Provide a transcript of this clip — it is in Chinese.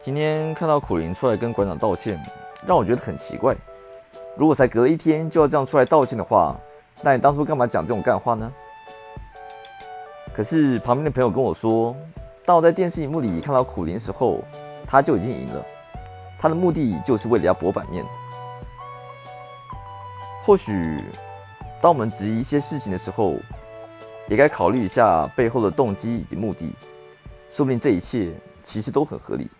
今天看到苦林出来跟馆长道歉，让我觉得很奇怪。如果才隔了一天就要这样出来道歉的话，那你当初干嘛讲这种干话呢？可是旁边的朋友跟我说，当我在电视荧幕里看到苦林时候，他就已经赢了。他的目的就是为了要博版面。或许，当我们质疑一些事情的时候，也该考虑一下背后的动机以及目的。说不定这一切其实都很合理。